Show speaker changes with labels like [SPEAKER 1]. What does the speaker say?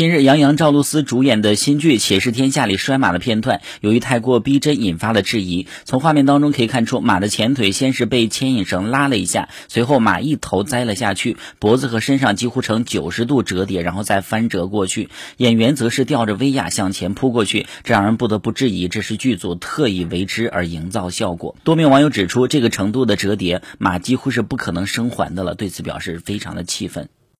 [SPEAKER 1] 近日，杨洋、赵露思主演的新剧《且试天下》里摔马的片段，由于太过逼真，引发了质疑。从画面当中可以看出，马的前腿先是被牵引绳拉了一下，随后马一头栽了下去，脖子和身上几乎呈九十度折叠，然后再翻折过去。演员则是吊着威亚向前扑过去，这让人不得不质疑，这是剧组特意为之而营造效果。多名网友指出，这个程度的折叠，马几乎是不可能生还的了，对此表示非常的气愤。